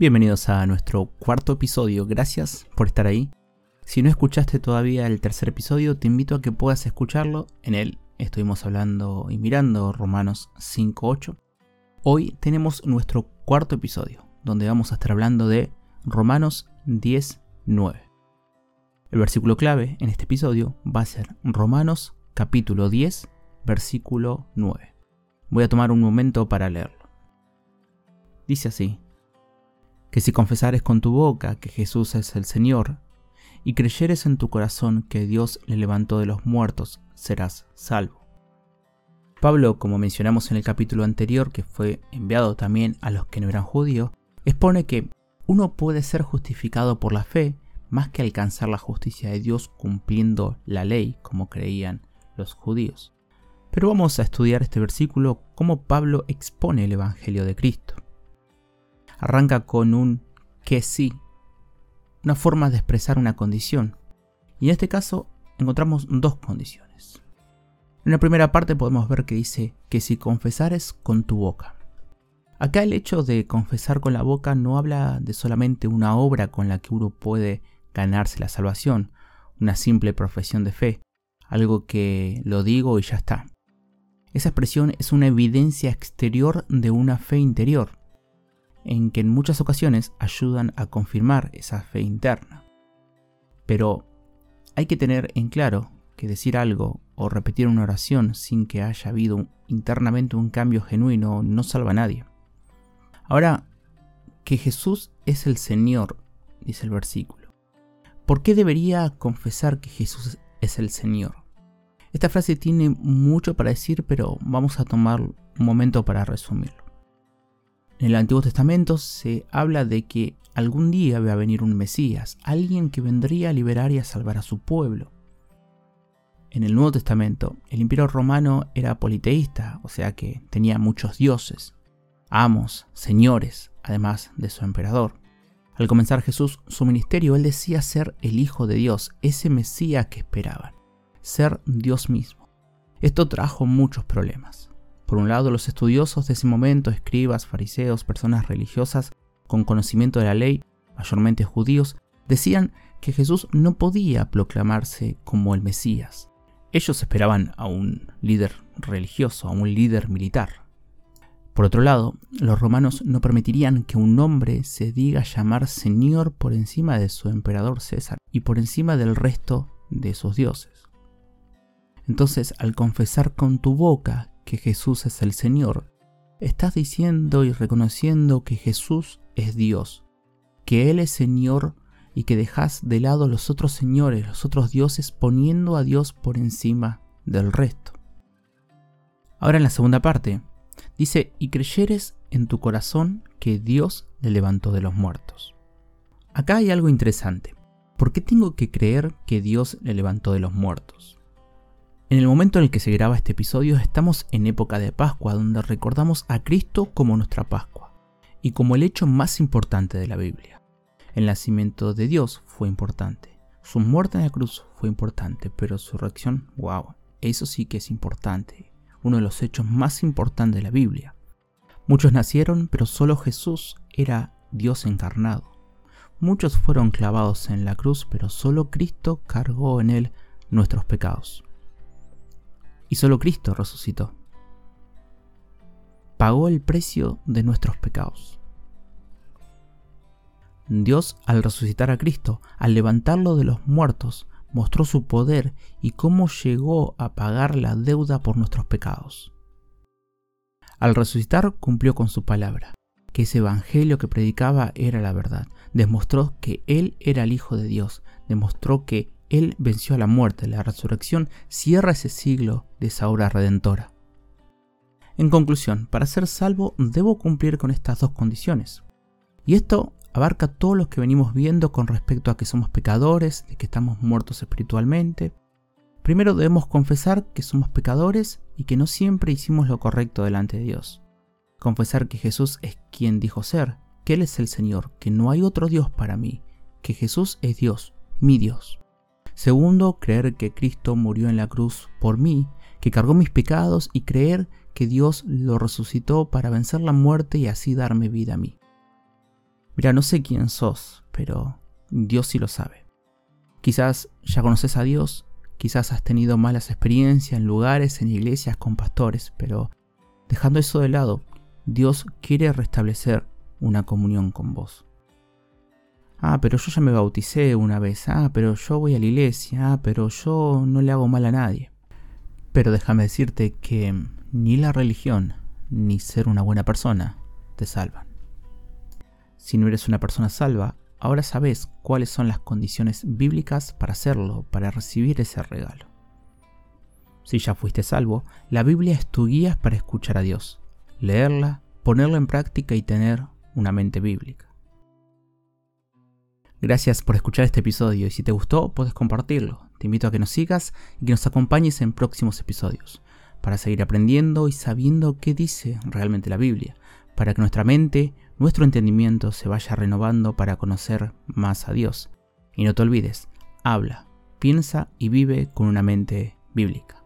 Bienvenidos a nuestro cuarto episodio, gracias por estar ahí. Si no escuchaste todavía el tercer episodio, te invito a que puedas escucharlo. En él estuvimos hablando y mirando Romanos 5.8. Hoy tenemos nuestro cuarto episodio, donde vamos a estar hablando de Romanos 10.9. El versículo clave en este episodio va a ser Romanos capítulo 10, versículo 9. Voy a tomar un momento para leerlo. Dice así, que si confesares con tu boca que Jesús es el Señor, y creyeres en tu corazón que Dios le levantó de los muertos, serás salvo. Pablo, como mencionamos en el capítulo anterior, que fue enviado también a los que no eran judíos, expone que uno puede ser justificado por la fe más que alcanzar la justicia de Dios cumpliendo la ley, como creían los judíos. Pero vamos a estudiar este versículo como Pablo expone el Evangelio de Cristo arranca con un que sí, una forma de expresar una condición. Y en este caso encontramos dos condiciones. En la primera parte podemos ver que dice que si confesares con tu boca. Acá el hecho de confesar con la boca no habla de solamente una obra con la que uno puede ganarse la salvación, una simple profesión de fe, algo que lo digo y ya está. Esa expresión es una evidencia exterior de una fe interior en que en muchas ocasiones ayudan a confirmar esa fe interna. Pero hay que tener en claro que decir algo o repetir una oración sin que haya habido internamente un cambio genuino no salva a nadie. Ahora, que Jesús es el Señor, dice el versículo. ¿Por qué debería confesar que Jesús es el Señor? Esta frase tiene mucho para decir, pero vamos a tomar un momento para resumirlo. En el Antiguo Testamento se habla de que algún día va a venir un Mesías, alguien que vendría a liberar y a salvar a su pueblo. En el Nuevo Testamento, el imperio romano era politeísta, o sea que tenía muchos dioses, amos, señores, además de su emperador. Al comenzar Jesús su ministerio, él decía ser el Hijo de Dios, ese Mesías que esperaban, ser Dios mismo. Esto trajo muchos problemas. Por un lado, los estudiosos de ese momento, escribas, fariseos, personas religiosas con conocimiento de la ley, mayormente judíos, decían que Jesús no podía proclamarse como el Mesías. Ellos esperaban a un líder religioso, a un líder militar. Por otro lado, los romanos no permitirían que un hombre se diga llamar Señor por encima de su emperador César y por encima del resto de sus dioses. Entonces, al confesar con tu boca que Jesús es el Señor, estás diciendo y reconociendo que Jesús es Dios, que Él es Señor y que dejas de lado los otros señores, los otros dioses, poniendo a Dios por encima del resto. Ahora en la segunda parte, dice, y creyeres en tu corazón que Dios le levantó de los muertos. Acá hay algo interesante. ¿Por qué tengo que creer que Dios le levantó de los muertos? En el momento en el que se graba este episodio estamos en época de Pascua, donde recordamos a Cristo como nuestra Pascua y como el hecho más importante de la Biblia. El nacimiento de Dios fue importante, su muerte en la cruz fue importante, pero su reacción, wow, eso sí que es importante, uno de los hechos más importantes de la Biblia. Muchos nacieron, pero solo Jesús era Dios encarnado. Muchos fueron clavados en la cruz, pero solo Cristo cargó en él nuestros pecados y solo Cristo resucitó. Pagó el precio de nuestros pecados. Dios, al resucitar a Cristo, al levantarlo de los muertos, mostró su poder y cómo llegó a pagar la deuda por nuestros pecados. Al resucitar cumplió con su palabra, que ese evangelio que predicaba era la verdad, demostró que Él era el Hijo de Dios, demostró que él venció a la muerte, la resurrección cierra ese siglo de esa obra redentora. En conclusión, para ser salvo debo cumplir con estas dos condiciones. Y esto abarca todo lo que venimos viendo con respecto a que somos pecadores, de que estamos muertos espiritualmente. Primero debemos confesar que somos pecadores y que no siempre hicimos lo correcto delante de Dios. Confesar que Jesús es quien dijo ser, que Él es el Señor, que no hay otro Dios para mí, que Jesús es Dios, mi Dios. Segundo, creer que Cristo murió en la cruz por mí, que cargó mis pecados y creer que Dios lo resucitó para vencer la muerte y así darme vida a mí. Mira, no sé quién sos, pero Dios sí lo sabe. Quizás ya conoces a Dios, quizás has tenido malas experiencias en lugares, en iglesias, con pastores, pero dejando eso de lado, Dios quiere restablecer una comunión con vos. Ah, pero yo ya me bauticé una vez. Ah, pero yo voy a la iglesia. Ah, pero yo no le hago mal a nadie. Pero déjame decirte que ni la religión ni ser una buena persona te salvan. Si no eres una persona salva, ahora sabes cuáles son las condiciones bíblicas para hacerlo, para recibir ese regalo. Si ya fuiste salvo, la Biblia es tu guía para escuchar a Dios, leerla, ponerla en práctica y tener una mente bíblica. Gracias por escuchar este episodio y si te gustó puedes compartirlo. Te invito a que nos sigas y que nos acompañes en próximos episodios para seguir aprendiendo y sabiendo qué dice realmente la Biblia, para que nuestra mente, nuestro entendimiento se vaya renovando para conocer más a Dios. Y no te olvides, habla, piensa y vive con una mente bíblica.